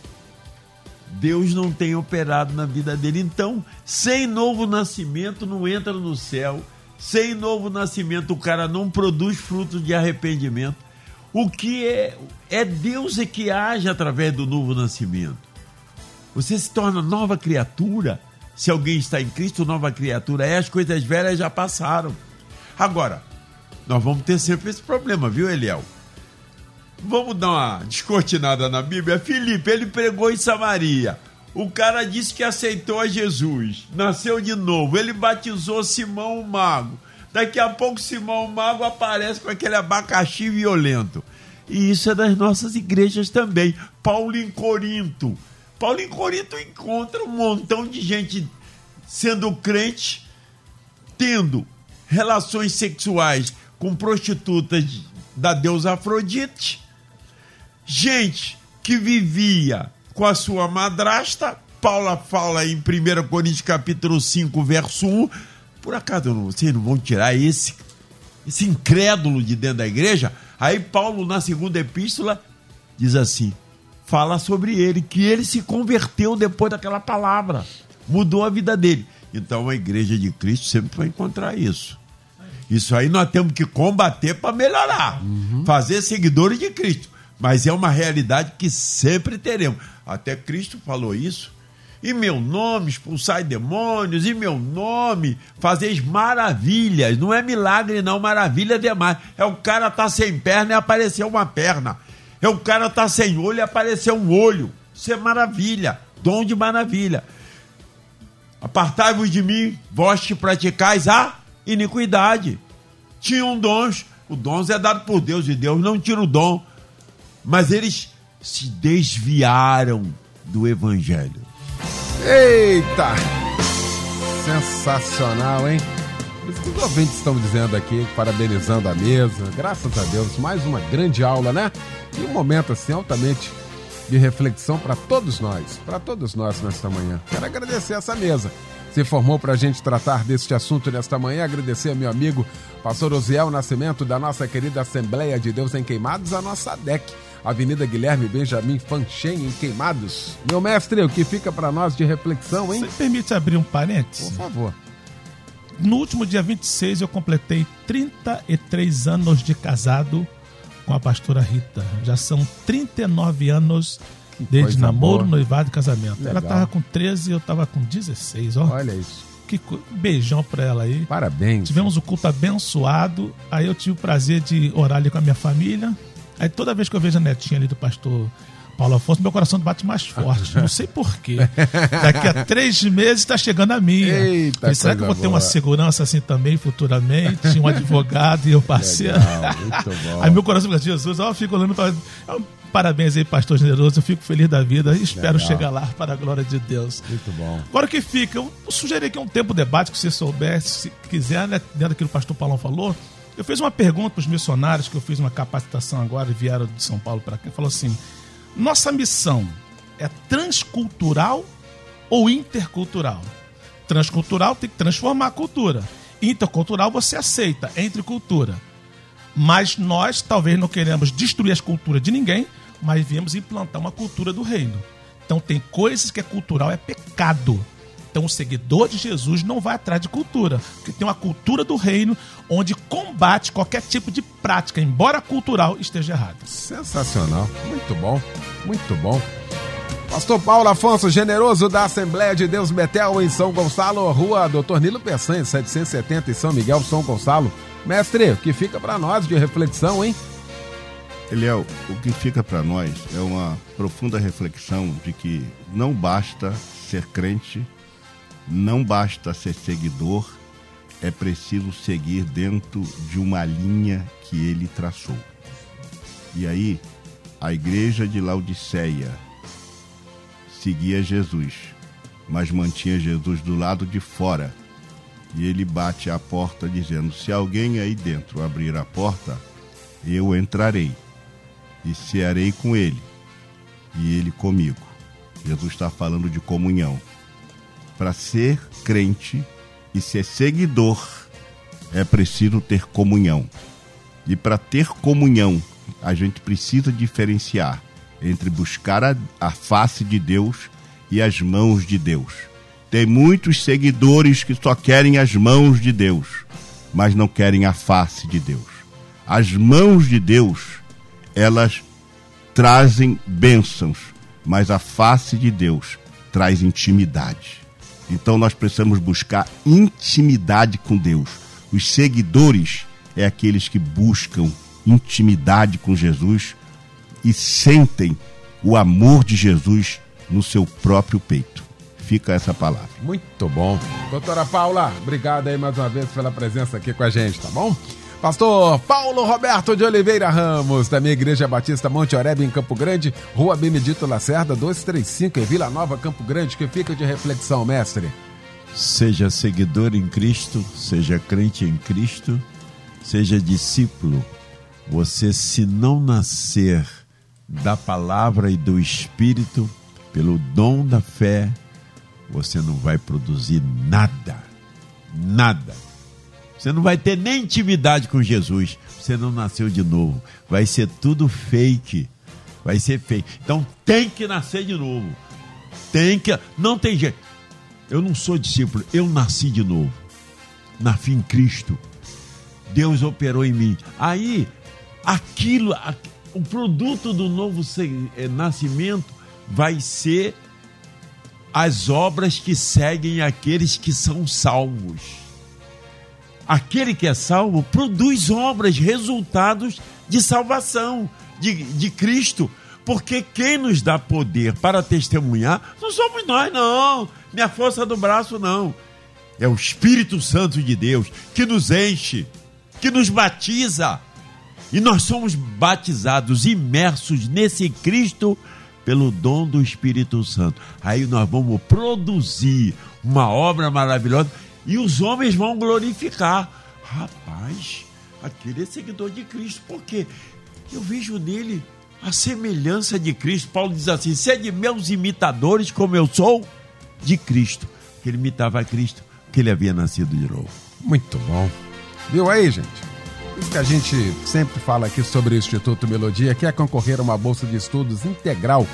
Deus não tem operado na vida dele. Então, sem novo nascimento, não entra no céu. Sem novo nascimento, o cara não produz frutos de arrependimento. O que é, é Deus é que age através do novo nascimento. Você se torna nova criatura. Se alguém está em Cristo, nova criatura é, as coisas velhas já passaram. Agora, nós vamos ter sempre esse problema, viu, Eliel? Vamos dar uma descortinada na Bíblia. Filipe, ele pregou em Samaria. O cara disse que aceitou a Jesus, nasceu de novo. Ele batizou Simão o Mago. Daqui a pouco, Simão o Mago aparece com aquele abacaxi violento. E isso é das nossas igrejas também. Paulo em Corinto. Paulo em Corinto encontra um montão de gente sendo crente, tendo relações sexuais com prostitutas da deusa Afrodite gente que vivia com a sua madrasta. Paula fala em 1 Coríntios capítulo 5, verso 1. Por acaso vocês não vão tirar esse, esse incrédulo de dentro da igreja? Aí Paulo, na segunda epístola, diz assim: fala sobre ele, que ele se converteu depois daquela palavra, mudou a vida dele. Então a igreja de Cristo sempre vai encontrar isso. Isso aí nós temos que combater para melhorar, uhum. fazer seguidores de Cristo mas é uma realidade que sempre teremos. Até Cristo falou isso. Em meu nome expulsai demônios, em meu nome fazeis maravilhas. Não é milagre, não, maravilha demais. É o cara tá sem perna e apareceu uma perna. É o cara tá sem olho e apareceu um olho. Isso é maravilha, dom de maravilha. Apartai-vos de mim, vós que praticais a iniquidade. Tinham dons, o dom é dado por Deus e Deus não tira o dom mas eles se desviaram do evangelho. Eita! Sensacional, hein? Os ouvintes estão dizendo aqui, parabenizando a mesa. Graças a Deus, mais uma grande aula, né? E um momento assim altamente de reflexão para todos nós, para todos nós nesta manhã. Quero agradecer essa mesa. Se formou para a gente tratar deste assunto nesta manhã. Agradecer ao meu amigo Pastor Osiel Nascimento, da nossa querida Assembleia de Deus em Queimados, a nossa DEC Avenida Guilherme Benjamin Fanchen, em Queimados. Meu mestre, o que fica para nós de reflexão, hein? Você permite abrir um parênteses? Por favor. No último dia 26, eu completei 33 anos de casado com a pastora Rita. Já são 39 anos desde namoro, boa. noivado e casamento. Legal. Ela estava com 13 e eu estava com 16, ó. Olha isso. Que co- beijão pra ela aí. Parabéns. Tivemos o culto abençoado. Aí eu tive o prazer de orar ali com a minha família. Aí toda vez que eu vejo a netinha ali do pastor Paulo Afonso, meu coração bate mais forte. Não sei porquê. Daqui a três meses está chegando a minha. Eita, Falei, será que eu vou ter uma segurança assim também futuramente? Um advogado e eu parceiro. Legal, muito bom. Aí meu coração fica, Jesus, ó, eu fico olhando para. Parabéns aí, pastor generoso. Eu fico feliz da vida e espero Legal. chegar lá para a glória de Deus. Muito bom. Agora o que fica, eu sugeri aqui um tempo de debate, que você soubesse, se quiser, né, dentro daquilo que o pastor Paulão falou. Eu fiz uma pergunta para os missionários, que eu fiz uma capacitação agora vieram de São Paulo para cá. Falou assim: nossa missão é transcultural ou intercultural? Transcultural tem que transformar a cultura. Intercultural você aceita, entre cultura. Mas nós talvez não queremos destruir as culturas de ninguém, mas viemos implantar uma cultura do reino. Então tem coisas que é cultural, é pecado. Então o seguidor de Jesus não vai atrás de cultura, porque tem uma cultura do reino onde combate qualquer tipo de prática, embora cultural esteja errada. Sensacional. Muito bom. Muito bom. Pastor Paulo Afonso, generoso da Assembleia de Deus Betel em São Gonçalo, rua Doutor Nilo Peçanha, 770 em São Miguel, São Gonçalo. Mestre, o que fica para nós de reflexão, hein? Eliel, o que fica para nós é uma profunda reflexão de que não basta ser crente, não basta ser seguidor, é preciso seguir dentro de uma linha que ele traçou. E aí, a igreja de Laodiceia seguia Jesus, mas mantinha Jesus do lado de fora. E ele bate à porta dizendo: Se alguém aí dentro abrir a porta, eu entrarei e cearei com ele e ele comigo. Jesus está falando de comunhão. Para ser crente e ser seguidor, é preciso ter comunhão. E para ter comunhão, a gente precisa diferenciar entre buscar a, a face de Deus e as mãos de Deus. Tem muitos seguidores que só querem as mãos de Deus, mas não querem a face de Deus. As mãos de Deus, elas trazem bênçãos, mas a face de Deus traz intimidade. Então nós precisamos buscar intimidade com Deus. Os seguidores é aqueles que buscam intimidade com Jesus e sentem o amor de Jesus no seu próprio peito. Fica essa palavra. Muito bom. Doutora Paula, obrigado aí mais uma vez pela presença aqui com a gente, tá bom? Pastor Paulo Roberto de Oliveira Ramos, da minha Igreja Batista Monte Oreb, em Campo Grande, Rua Benedito Lacerda, 235, em Vila Nova, Campo Grande, que fica de reflexão, mestre. Seja seguidor em Cristo, seja crente em Cristo, seja discípulo. Você, se não nascer da palavra e do Espírito, pelo dom da fé, você não vai produzir nada. Nada. Você não vai ter nem intimidade com Jesus. Você não nasceu de novo. Vai ser tudo fake. Vai ser fake. Então tem que nascer de novo. Tem que. Não tem jeito. Eu não sou discípulo, eu nasci de novo. Nasci em Cristo. Deus operou em mim. Aí, aquilo, o produto do novo eh, nascimento vai ser as obras que seguem aqueles que são salvos. Aquele que é salvo produz obras, resultados de salvação de, de Cristo. Porque quem nos dá poder para testemunhar não somos nós, não. Minha força do braço, não. É o Espírito Santo de Deus que nos enche, que nos batiza. E nós somos batizados, imersos nesse Cristo pelo dom do Espírito Santo. Aí nós vamos produzir uma obra maravilhosa e os homens vão glorificar. Rapaz, aquele é seguidor de Cristo, porque eu vejo nele a semelhança de Cristo. Paulo diz assim: sede meus imitadores, como eu sou de Cristo. Que ele imitava Cristo, que ele havia nascido de novo. Muito bom. Viu aí, gente? Isso que a gente sempre fala aqui sobre o Instituto Melodia, quer concorrer a uma bolsa de estudos integral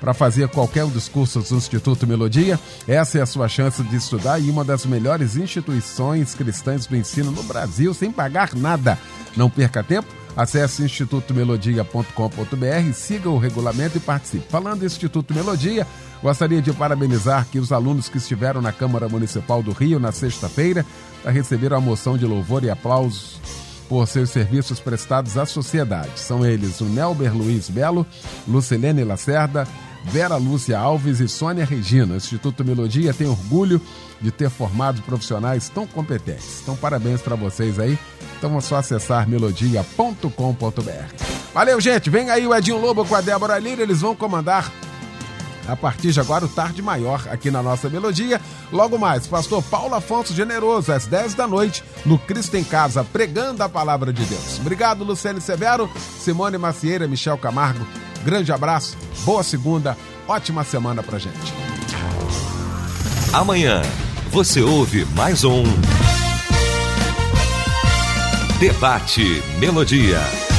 para fazer qualquer um dos cursos do Instituto Melodia? Essa é a sua chance de estudar em uma das melhores instituições cristãs do ensino no Brasil, sem pagar nada. Não perca tempo, Acesse institutomelodia.com.br, siga o regulamento e participe. Falando em Instituto Melodia, gostaria de parabenizar aqui os alunos que estiveram na Câmara Municipal do Rio na sexta-feira para receber a moção de louvor e aplausos por seus serviços prestados à sociedade. São eles o Nelber Luiz Belo, Lucilene Lacerda, Vera Lúcia Alves e Sônia Regina. O Instituto Melodia tem orgulho de ter formado profissionais tão competentes. Então, parabéns para vocês aí. Então é só acessar melodia.com.br. Valeu, gente. Vem aí o Edinho Lobo com a Débora Lira. Eles vão comandar a partir de agora o Tarde Maior aqui na nossa melodia. Logo mais, pastor Paulo Afonso Generoso, às 10 da noite, no Cristo em Casa, pregando a palavra de Deus. Obrigado, Luciane Severo, Simone Macieira, Michel Camargo. Grande abraço, boa segunda, ótima semana pra gente. Amanhã você ouve mais um Debate Melodia.